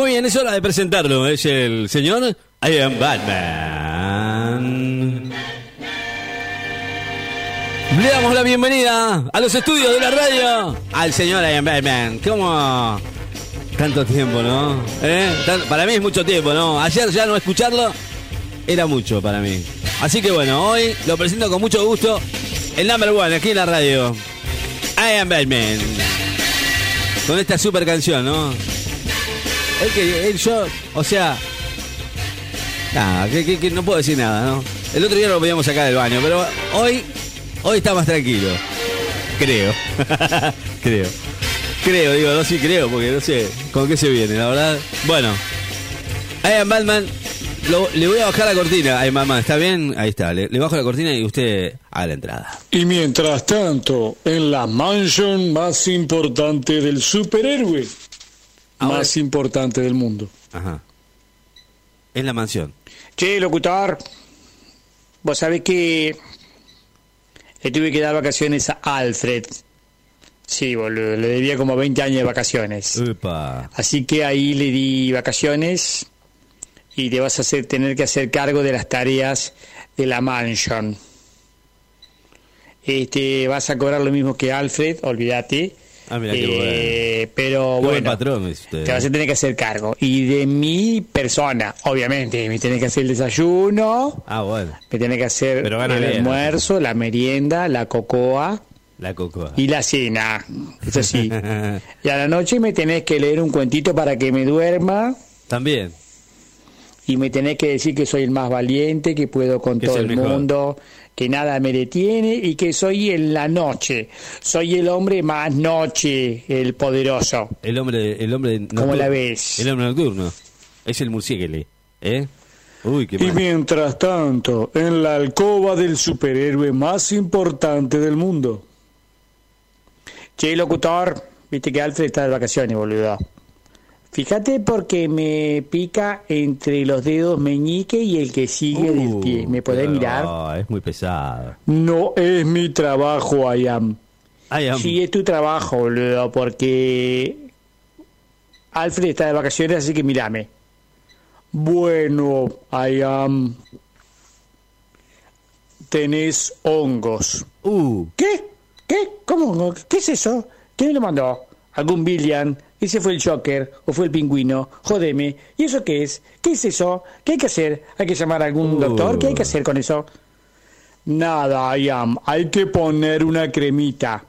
Muy bien, es hora de presentarlo. Es el señor I am Batman. Le damos la bienvenida a los estudios de la radio al señor I am Batman. ¿Cómo? Tanto tiempo, ¿no? ¿Eh? Para mí es mucho tiempo, ¿no? Ayer ya no escucharlo era mucho para mí. Así que bueno, hoy lo presento con mucho gusto. El number one aquí en la radio. I am Batman. Con esta super canción, ¿no? Es que yo, o sea. No puedo decir nada, ¿no? El otro día lo podíamos sacar del baño, pero hoy, hoy está más tranquilo. Creo. creo. Creo, digo, no sí creo, porque no sé con qué se viene, la verdad. Bueno, I am Batman. Le voy a bajar la cortina. Ay, mamá, ¿está bien? Ahí está. Le, le bajo la cortina y usted a la entrada. Y mientras tanto, en la mansion más importante del superhéroe, Ahora- más importante del mundo. Ajá. Es la mansión. Che, locutor, vos sabés que le tuve que dar vacaciones a Alfred. Sí, boludo, le debía como 20 años de vacaciones. Upa. Así que ahí le di vacaciones y te vas a hacer, tener que hacer cargo de las tareas de la mansion. Este, vas a cobrar lo mismo que Alfred, olvídate. Ah, mira qué Eh, Pero Qué bueno, patrón te vas a tener que hacer cargo. Y de mi persona, obviamente, me tenés que hacer el desayuno, Ah, bueno. me tenés que hacer el bien, almuerzo, la merienda, la cocoa La cocoa. y la cena. Eso sí. y a la noche me tenés que leer un cuentito para que me duerma También. Y me tenés que decir que soy el más valiente, que puedo con Que todo el mundo, que nada me detiene y que soy en la noche. Soy el hombre más noche, el poderoso. El hombre, el hombre nocturno. ¿Cómo la ves? El hombre nocturno. Es el murciélago. ¿Eh? Uy, qué Y mientras tanto, en la alcoba del superhéroe más importante del mundo. Che, locutor, viste que Alfred está de vacaciones, boludo. Fíjate porque me pica entre los dedos meñique y el que sigue del Uh, pie. ¿Me podés mirar? ah, es muy pesado. No es mi trabajo, I am. Sí, es tu trabajo, boludo, porque Alfred está de vacaciones, así que mírame. Bueno, I am. Tenés hongos. Uh, ¿Qué? ¿Qué? ¿Cómo? ¿Qué es eso? ¿Quién me lo mandó? ¿Algún Billion? ¿Ese fue el Joker? ¿O fue el pingüino? Jódeme. ¿Y eso qué es? ¿Qué es eso? ¿Qué hay que hacer? ¿Hay que llamar a algún Uh. doctor? ¿Qué hay que hacer con eso? Nada, I am. Hay que poner una cremita.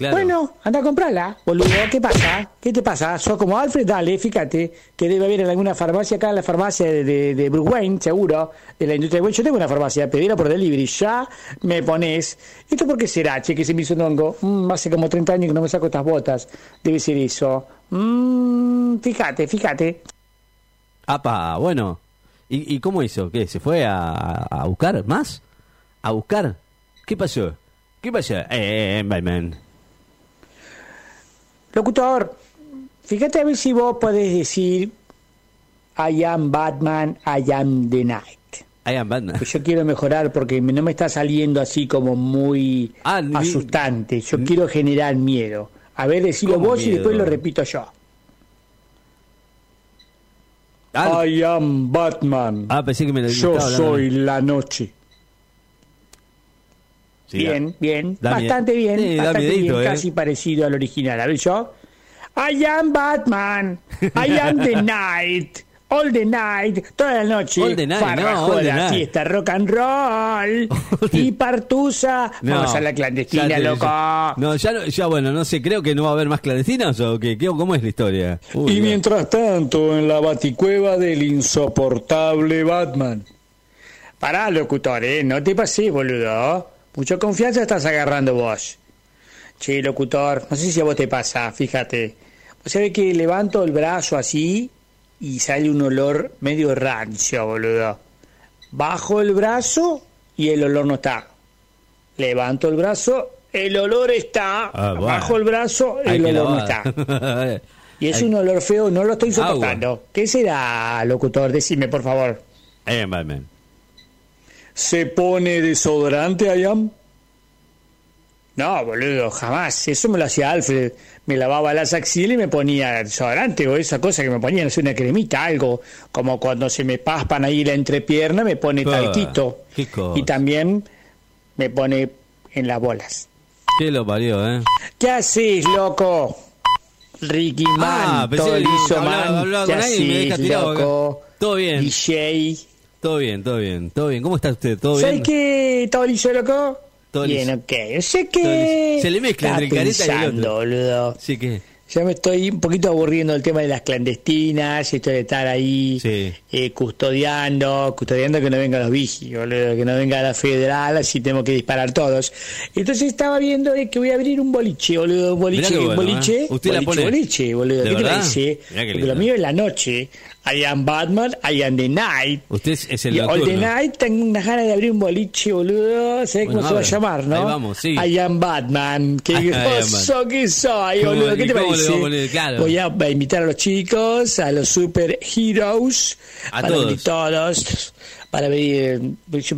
Claro. Bueno, anda a comprarla, boludo. ¿Qué pasa? ¿Qué te pasa? Sos como Alfred, dale, fíjate, que debe haber en alguna farmacia acá, en la farmacia de, de, de Bruce Wayne, seguro, de la industria de Wayne. Yo tengo una farmacia, pedila por delivery, ya me pones. ¿Esto por qué será, che, que se me hizo un hongo? Mm, hace como 30 años que no me saco estas botas. Debe ser eso. Mm, fíjate, fíjate. Apa, bueno. ¿Y, y cómo hizo? ¿Qué? ¿Se fue a, a buscar más? ¿A buscar? ¿Qué pasó? ¿Qué pasó? Eh, eh, Batman. Locutor, fíjate a ver si vos podés decir I am Batman, I am the Night. I am Batman. Pues yo quiero mejorar porque no me está saliendo así como muy Ah, asustante. Yo quiero generar miedo. A ver, decilo ¿Cómo vos y después lo repito yo. Ah, I am Batman. ah, pensé que me lo Yo soy la noche. Sí, bien, bien, da bastante bien, Sí, bastante miedito, bien, ¿eh? casi parecido al original. A ver yo. I am Batman, I am the night, all the night, toda la noche. All the night, farra, no, all the joda, night. fiesta, rock and roll y partusa. No, Vamos a la ya clandestina, te- loco. No, ya, no- ya bueno, no sé, creo que no va a haber más clandestinas o qué, ¿Qué- ¿cómo es la historia? Uy, Y mientras tanto, en la baticueva del insoportable Batman. Pará, locutor, ¿eh? No te pases, boludo. Mucha confianza estás agarrando vos. Che, locutor, no sé si a vos te pasa, fíjate. Vos sabés que levanto el brazo así y sale un olor medio rancio, boludo. Bajo el brazo y el olor no está. Levanto el brazo, el olor está. Ah, bueno. Bajo el brazo, el olor no está. Y es un olor feo, no lo estoy Agua. soportando. ¿Qué será, locutor? Decime, por favor. Am Batman. ¿Se pone desodorante, I am? No, boludo, jamás. Eso me lo hacía Alfred. Me lavaba las axilas y me ponía desodorante o esa cosa que me ponía, no sé, una cremita, algo. Como cuando se me paspan ahí la entrepierna, me pone Ah, talquito. Y también me pone en las bolas. ¿Qué lo parió, eh? ¿Qué haces, loco? Ricky Man, Ah, pensé todo liso, man. ¿Qué haces, loco? Todo bien. DJ. Todo bien, todo bien, todo bien. ¿Cómo está usted? ¿Todo ¿Sabes bien? qué? ¿Todo liso, loco? Todo Bien, liso. ok. Sé que... Se le mezcla entre el careta y el otro. boludo. Sí, ¿qué? Ya me estoy un poquito aburriendo del tema de las clandestinas, esto de estar ahí Sí. eh, custodiando, custodiando que no vengan los vigis, boludo, que no venga la federal, así tenemos que disparar todos. Entonces estaba viendo eh, que voy a abrir un boliche, boludo, un boliche, un bueno, boliche, ¿eh? Usted la boliche, pone- boliche, boludo, ¿De ¿qué te parece? Porque lo mío es la noche, I am Batman, I am the night. Usted es, el All the. Night tengo unas ganas de abrir un boliche, boludo. ¿Sabés Bueno, cómo se va a llamar, no? Ahí vamos, sí. I am Batman. Qué grosso que soy, ¿Cómo- boludo. ¿Qué te parece? poner? Claro. Voy a, invitar a los chicos, a los super heroes. A para todos. venir todos. Para venir, eh, yo-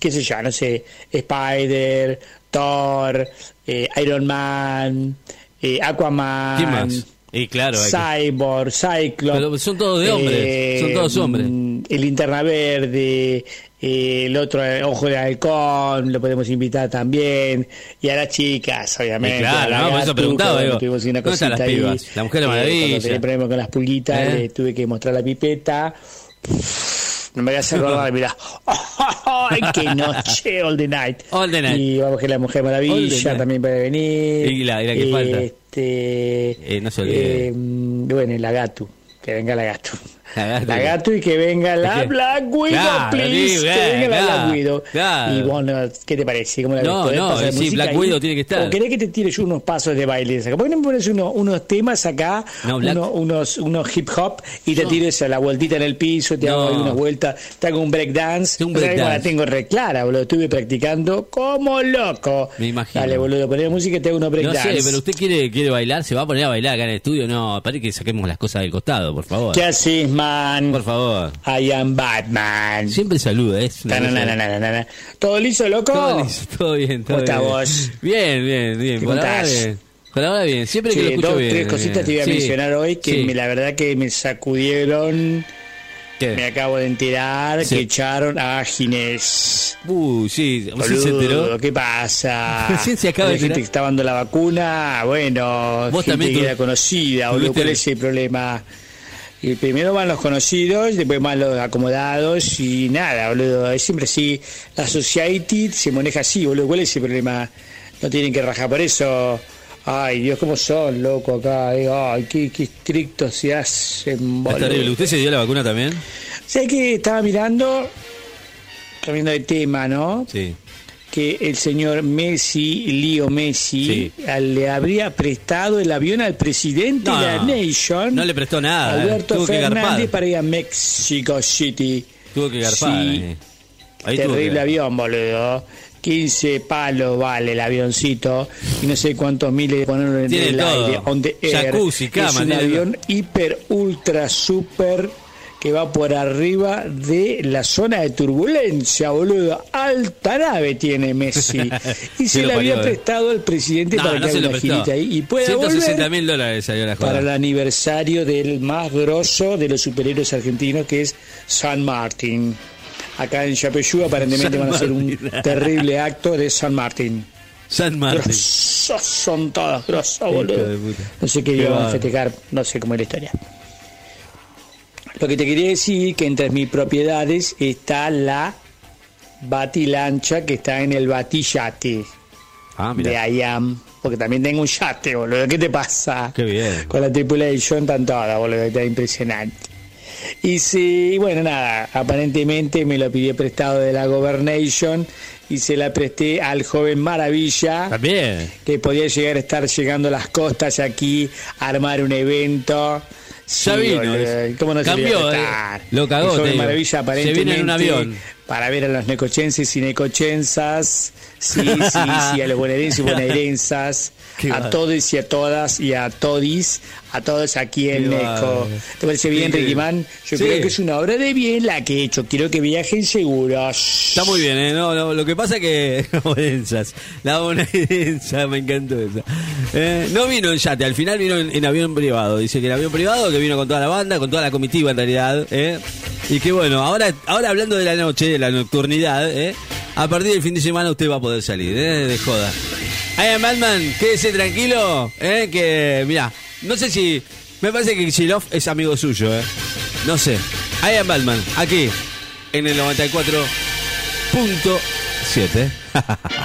qué sé yo, no sé, Spider, Thor, eh, Iron Man, eh, Aquaman. ¿Quién más? Y claro, Cyborg, Cyclops. Pero son todos de hombres, son todos hombres. mm, El linterna verde, eh, el otro el ojo de halcón, lo podemos invitar también. Y a las chicas, obviamente. Y claro, a no, por eso preguntaba, digo, tuvimos una ¿dónde están cosita las ahí. pibas? La Mujer Maravilla. cuando tenía problemas con las pulguitas, ¿Eh? le tuve que mostrar la pipeta. No me voy a hacer acordar, mirá. ¡Ay, qué noche! All the night. All the night. Y vamos que la Mujer Maravilla también puede venir. Y la- y la que falta. Este, Eh, no se olvide. eh, bueno, la Gatu. Que venga la Gatu. La. La Gatu y que venga la. Black Widow, Claro, please. que venga la claro, Black Widow. claro. Y bueno, ¿qué te parece? ¿Cómo la No, ves? ¿Podés no, sí, Black ahí? Widow tiene que estar. ¿O querés que te tire yo unos pasos de baile? ¿Por qué no me pones unos, unos temas acá, No, uno- unos, unos hip hop y te tires a la vueltita en el piso, te hago No. ahí unas vueltas, te hago un break dance? Un break que La dance. tengo re clara, boludo. Estuve practicando como loco. Me imagino. Dale, boludo, poné música y te hago unos break No dance. sé, pero usted quiere, quiere bailar, se va a poner a bailar acá en el estudio. No, parece que saquemos las cosas del costado, por favor. ¿Qué haces, Por favor. I am Batman. Siempre saluda, es una cosa- na. ¿Todo liso, loco? Todo listo, todo bien, todo ¿Cómo bien. vos? Bien, bien, bien. ¿Qué Por ahora bien. Por ahora bien. Siempre que Sí, lo escucho dos, bien. tres cositas te voy a Sí, mencionar hoy que sí. me- la verdad que me sacudieron. ¿Qué? Me acabo de enterar que echaron a Ginés. Uy, sí, ¿usted se enteró? ¿qué pasa? Recién se acaba de gente que está dando la vacuna, bueno, Vos gente también que era conocida, tuviste- ¿cuál es el problema? Y primero van los conocidos, después van los acomodados y nada, boludo, es siempre así. La society se maneja así, boludo, ¿cuál es el problema? No tienen que rajar por eso. Ay, Dios, ¿cómo son, loco, acá? eh? Ay, qué, qué estrictos se hacen, Es boludo. terrible. ¿Usted se dio la vacuna también? Sé que estaba mirando, cambiando de tema, ¿no? Sí. Que el señor Messi, Leo Messi, Sí. le habría prestado el avión al presidente No, de la Nation, no le prestó nada, Alberto tuvo Fernández, para ir a Mexico City. Tuvo que garpar. Sí, ahí. Ahí tuvo terrible que- avión, boludo. 15 palos vale el avioncito y no sé cuántos miles de ponerlo en Tiene el todo. aire. On the air. Jacuzzi, cama, es un avión hiper, ultra, super que va por arriba de la zona de turbulencia, boludo. Alta nave tiene Messi. Y se lo le había eh. prestado el presidente No, para no que se haga una girita ahí y pueda 160 volver mil dólares salió la para el aniversario del más grosso de los superhéroes argentinos que es San Martín. Acá en Chapeyú aparentemente San van a hacer un terrible acto de San Martín. San Martín. Grosos son todos, grosos, boludo. No sé qué Qué día van a festejar, no sé cómo es la historia. Lo que te quería decir que entre mis propiedades está la batilancha que está en el batillate Ah, de. IAM. Porque también tengo un yate, boludo. ¿Qué te pasa? Qué bien. Con la tripulation están todas, boludo. Está impresionante. Y sí, bueno, nada, aparentemente me lo pidió prestado de la Governation y se la presté al joven Maravilla, También. que podía llegar a estar llegando a las costas aquí, a armar un evento. Ya vino, ¿Cómo no cambió, eh, lo cagó, te digo. Maravilla Se viene en un avión. para ver a los necochenses y necochensas, sí, sí, sí, a los bonaerenses y bonaerenses, Qué a todos y a todas y a todis, a todos aquí en Neco. ¿Te parece bien, Sí. Ricky Man? Yo Sí. creo que es una obra de bien la que he hecho. Quiero que viajen seguros. Está muy bien, ¿eh? No, no, lo que pasa es que. La bonaerense, me encantó esa. Eh, no vino en yate, al final vino en, en avión privado. Dice que en avión privado, que vino con toda la banda, con toda la comitiva en realidad. ¿eh? Y que bueno, ahora, ahora hablando de la noche, de la nocturnidad, ¿eh? A partir del fin de semana usted va a poder salir, ¿eh? de joda. Am Batman, quédese tranquilo, ¿eh? que mira, no sé si. Me parece que Chilov es amigo suyo, ¿eh? No sé. I Batman, aquí, en el 94.7.